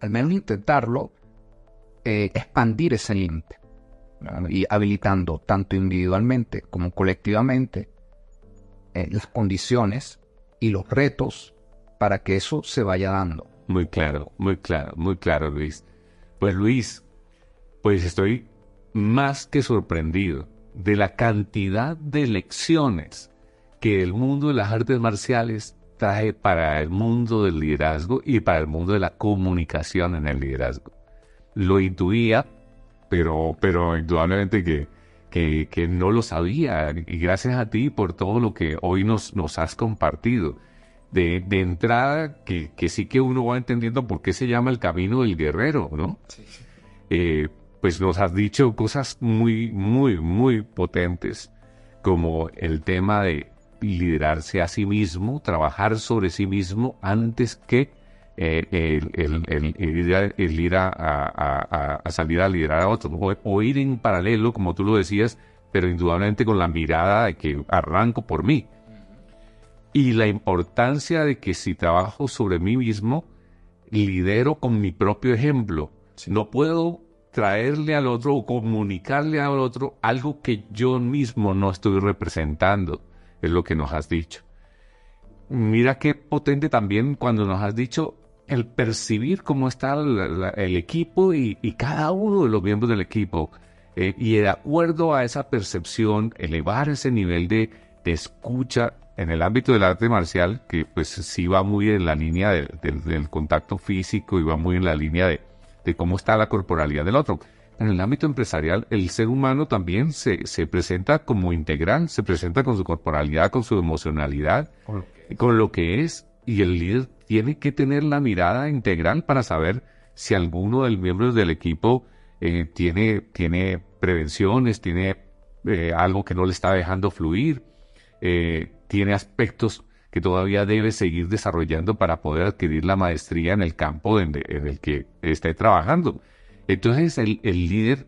al menos intentarlo, eh, expandir ese límite y habilitando tanto individualmente como colectivamente eh, las condiciones y los retos para que eso se vaya dando. Muy claro, muy claro, muy claro, Luis. Pues Luis, pues estoy más que sorprendido de la cantidad de lecciones que el mundo de las artes marciales traje para el mundo del liderazgo y para el mundo de la comunicación en el liderazgo. Lo intuía, pero, pero indudablemente que, que, no lo sabía. Y gracias a ti por todo lo que hoy nos, nos has compartido. De, de entrada, que, que, sí que uno va entendiendo por qué se llama el camino del guerrero, ¿no? Eh, pues nos has dicho cosas muy, muy, muy potentes, como el tema de liderarse a sí mismo, trabajar sobre sí mismo antes que eh, el, ir, a, salir a liderar a otros, o, ir en paralelo, como tú lo decías, pero indudablemente con la mirada de que arranco por mí. Y la importancia de que si trabajo sobre mí mismo, lidero con mi propio ejemplo. No puedo traerle al otro o comunicarle al otro algo que yo mismo no estoy representando es lo que nos has dicho. Mira qué potente también cuando nos has dicho el percibir cómo está el equipo y, cada uno de los miembros del equipo. Eh, y de acuerdo a esa percepción, elevar ese nivel de, escucha en el ámbito del arte marcial, que pues sí va muy en la línea del contacto físico y va muy en la línea de, de cómo está la corporalidad del otro. En el ámbito empresarial, el ser humano también se, se, presenta como integral, se presenta con su corporalidad, con su emocionalidad, con lo que es, y el líder tiene que tener la mirada integral para saber si alguno de los miembros del equipo eh, tiene, tiene prevenciones, tiene eh, algo que no le está dejando fluir, eh, tiene aspectos que todavía debe seguir desarrollando para poder adquirir la maestría en el campo en el que esté trabajando. Entonces el, líder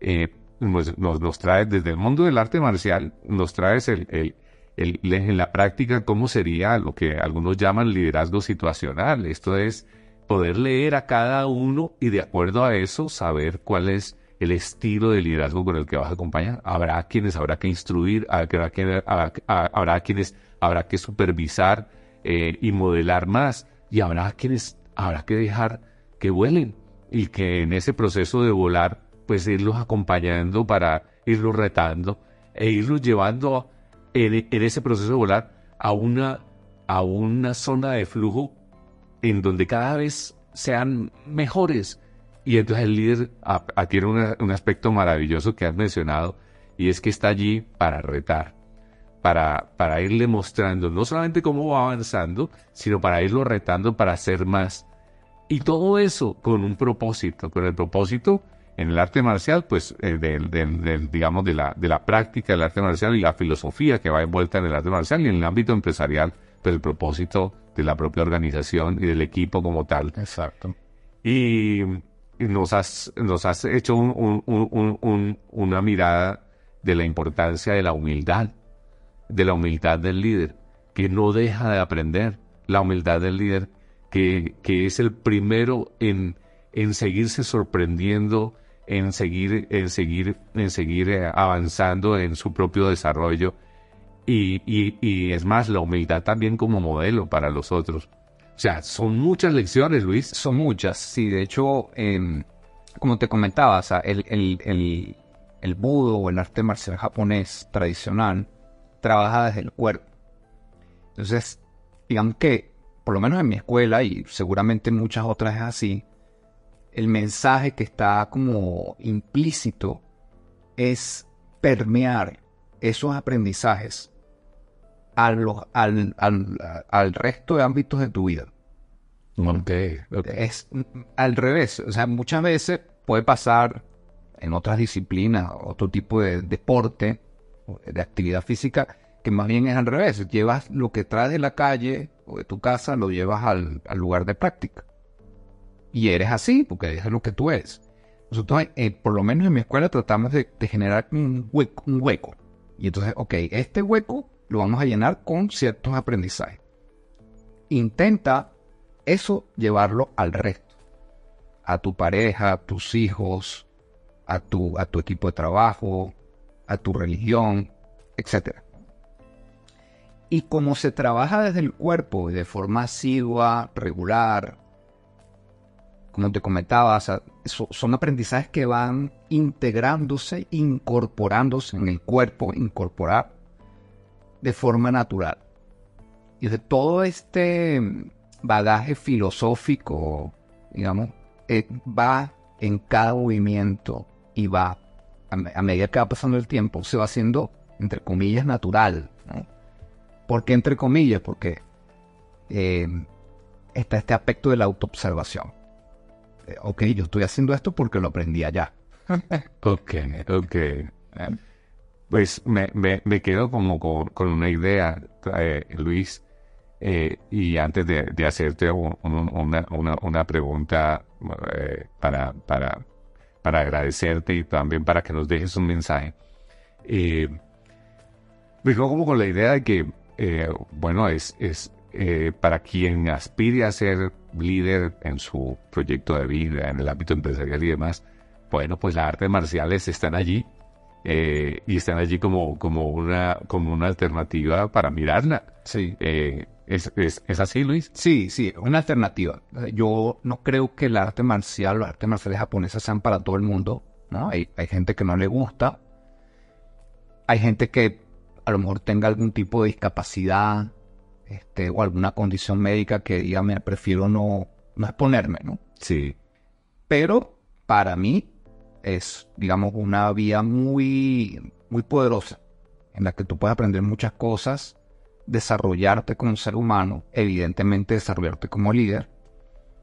eh, nos, nos, trae desde el mundo del arte marcial, nos trae el, el, en la práctica cómo sería lo que algunos llaman liderazgo situacional. Esto es poder leer a cada uno y de acuerdo a eso saber cuál es el estilo de liderazgo con el que vas a acompañar. Habrá quienes habrá que instruir, habrá, habrá, quienes habrá que supervisar eh, y modelar más, y habrá quienes habrá que dejar que vuelen y que en ese proceso de volar, pues irlos acompañando para irlos retando e irlos llevando en, en ese proceso de volar a una, a una zona de flujo en donde cada vez sean mejores y entonces el líder tiene un aspecto maravilloso que has mencionado y es que está allí para retar, para, para irle mostrando no solamente cómo va avanzando, sino para irlo retando para hacer más. Y todo eso con un propósito, con el propósito en el arte marcial, pues eh, digamos de la, de la práctica del arte marcial y la filosofía que va envuelta en el arte marcial y en el ámbito empresarial, pues el propósito de la propia organización y del equipo como tal. Exacto. Y nos has, nos has hecho una mirada de la importancia de la humildad, de la humildad del líder, que no deja de aprender, la humildad del líder, que, que es el primero en, en seguirse sorprendiendo, en seguir, en seguir, en seguir eh, avanzando en su propio desarrollo. Y, y, y es más, la humildad también como modelo para los otros. O sea, son muchas lecciones, Luis. Son muchas, sí. De hecho, em, como te comentaba, el, el, el, budo o el arte marcial japonés tradicional trabaja desde el cuerpo. Entonces, digamos que, por lo menos en mi escuela y seguramente en muchas otras es así, el mensaje que está como implícito es permear esos aprendizajes al, al, resto de ámbitos de tu vida. Es al revés. O sea, muchas veces puede pasar en otras disciplinas, otro tipo de deporte, de actividad física, que más bien es al revés. Llevas lo que traes de la calle o de tu casa, lo llevas al, lugar de práctica. Y eres así, porque es lo que tú eres. Nosotros, eh, por lo menos en mi escuela, tratamos de, de generar un hueco, un hueco. Y entonces, ok, este hueco lo vamos a llenar con ciertos aprendizajes. Intenta eso llevarlo al resto, a tu pareja, a tus hijos, a tu, a tu equipo de trabajo, a tu religión, etc. Y como se trabaja desde el cuerpo de forma asidua, regular, como te comentaba, son aprendizajes que van integrándose, incorporándose en el cuerpo, incorporar de forma natural. Y de todo este bagaje filosófico, digamos, eh, va en cada movimiento y va, a, medida que va pasando el tiempo, se va haciendo, entre comillas, natural. ¿no? ¿Por qué entre comillas? Porque eh, está este aspecto de la autoobservación. Eh, ok, yo estoy haciendo esto porque lo aprendí allá. ok, ok. Pues me, me, quedo como con, una idea, eh, Luis, eh, y antes de, hacerte una, una, pregunta eh, para, para, para agradecerte y también para que nos dejes un mensaje, me quedo como con la idea de que, bueno, es, es para quien aspire a ser líder en su proyecto de vida, en el ámbito empresarial y demás, bueno, pues las artes marciales están allí eh, y están allí como, como, una, como una alternativa para mirarla. Sí. Eh, ¿es, es, así, Luis? Sí, sí, una alternativa. Yo no creo que el arte marcial, los artes marciales japonesas sean para todo el mundo. ¿no? Hay, hay gente que no le gusta. Hay gente que a lo mejor tenga algún tipo de discapacidad este, o alguna condición médica que diga, me prefiero no, no exponerme, ¿no? Sí. Pero para mí, es, digamos, una vía muy, muy poderosa en la que tú puedes aprender muchas cosas, desarrollarte como ser humano, evidentemente desarrollarte como líder.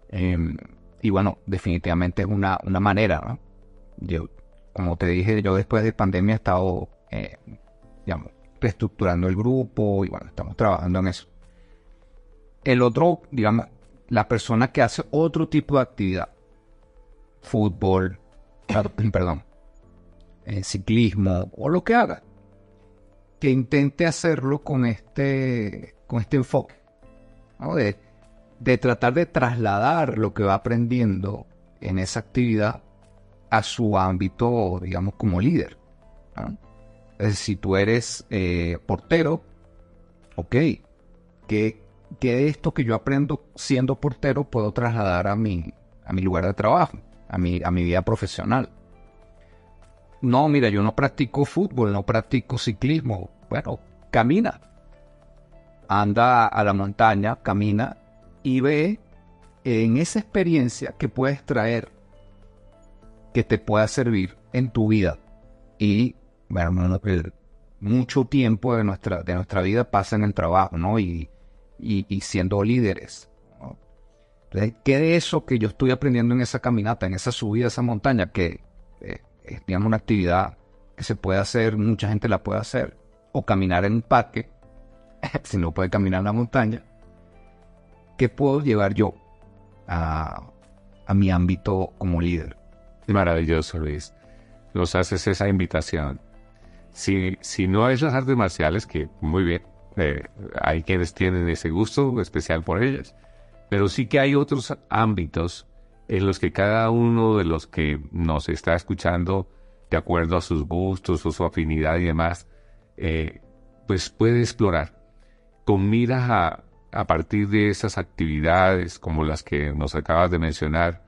Em, y bueno, definitivamente es una, una manera, ¿no? Yo, como te dije, yo después de pandemia he estado, eh, digamos, reestructurando el grupo y bueno, estamos trabajando en eso. El otro, digamos, la persona que hace otro tipo de actividad, fútbol, perdón, en ciclismo o lo que haga, que intente hacerlo con este, con este enfoque, de, de tratar de trasladar lo que va aprendiendo en esa actividad a su ámbito, digamos, como líder. si tú eres eh, portero, ok, ¿qué, de esto que yo aprendo siendo portero puedo trasladar a mi, a mi lugar de trabajo, a mi, a mi vida profesional? No, mira, yo no practico fútbol, no practico ciclismo. Bueno, camina. Anda a la montaña, camina y ve en esa experiencia que puedes traer que te pueda servir en tu vida. Y, bueno, mucho tiempo de nuestra, de nuestra vida pasa en el trabajo, ¿no? Y, y, siendo líderes. ¿Qué de eso que yo estoy aprendiendo en esa caminata, en esa subida, esa montaña, que eh, es, digamos, una actividad que se puede hacer, mucha gente la puede hacer, o caminar en un parque, si no puede caminar en la montaña, ¿qué puedo llevar yo a, a mi ámbito como líder? Maravilloso, Luis. Nos haces esa invitación. Si, si no es las artes marciales, que muy bien, eh, hay quienes tienen ese gusto especial por ellas, pero sí que hay otros ámbitos en los que cada uno de los que nos está escuchando, de acuerdo a sus gustos o su afinidad y demás, eh, pues puede explorar. Con miras a, a partir de esas actividades como las que nos acabas de mencionar,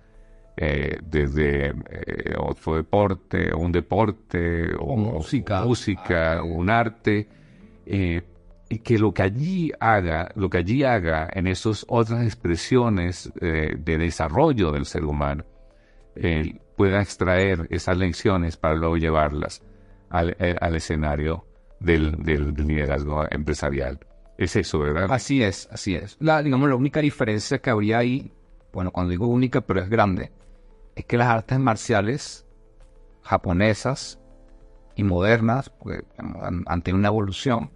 eh, desde eh, otro deporte, un deporte, o, música, música un arte, y que lo que allí haga, lo que allí haga en esas otras expresiones de desarrollo del ser humano, pueda extraer esas lecciones para luego llevarlas al, escenario del, del, liderazgo empresarial. Es eso, ¿verdad? Así es, así es. La, digamos, la única diferencia que habría ahí, bueno, cuando digo única, pero es grande, es que las artes marciales japonesas y modernas, pues, ante una evolución,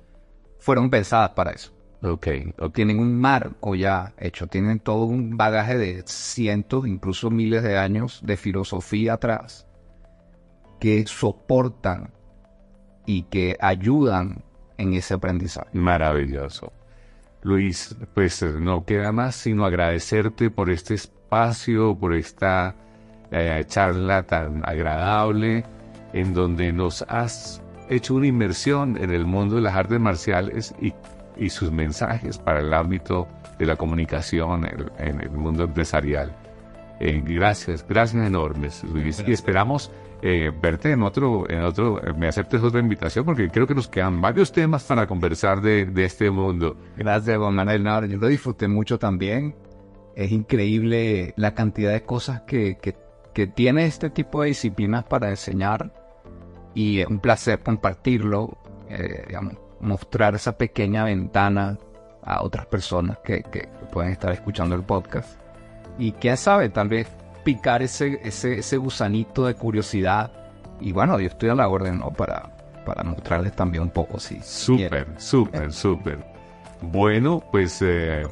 fueron pensadas para eso. Ok. Tienen un marco ya hecho, tienen todo un bagaje de cientos, incluso miles de años de filosofía atrás que soportan y que ayudan en ese aprendizaje. Maravilloso. Luis, pues no queda más sino agradecerte por este espacio, por esta eh, charla tan agradable en donde nos has hecho una inmersión en el mundo de las artes marciales y, sus mensajes para el ámbito de la comunicación en, el mundo empresarial. Eh, gracias, gracias enormes, Luis. Y esperamos eh, verte en otro, en otro, me aceptes otra invitación porque creo que nos quedan varios temas para conversar de, de este mundo. Gracias, Juan Manuel. yo lo disfruté mucho también. Es increíble la cantidad de cosas que, que que tiene este tipo de disciplinas para enseñar y es un placer compartirlo, eh, digamos, mostrar esa pequeña ventana a otras personas que, que, pueden estar escuchando el podcast. Y quién sabe, tal vez picar ese, ese, ese gusanito de curiosidad. Y bueno, yo estoy a la orden ¿no? para, para mostrarles también un poco, sí. Súper, súper, súper. Bueno, pues eh,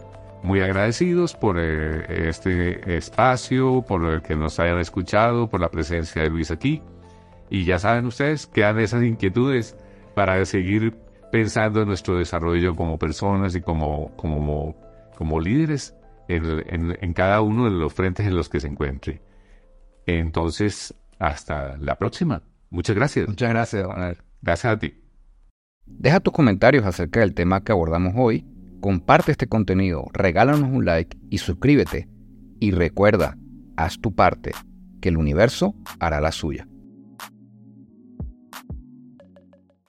muy agradecidos por eh, este espacio, por el que nos hayan escuchado, por la presencia de Luis aquí. Y ya saben ustedes, quedan esas inquietudes para seguir pensando en nuestro desarrollo como personas y como, como, como líderes en, en cada uno de los frentes en los que se encuentre. Entonces, hasta la próxima. Muchas gracias. Muchas gracias, Gracias a ti. Deja tus comentarios acerca del tema que abordamos hoy comparte este contenido, regálanos un like y suscríbete. Y recuerda, haz tu parte, que el universo hará la suya.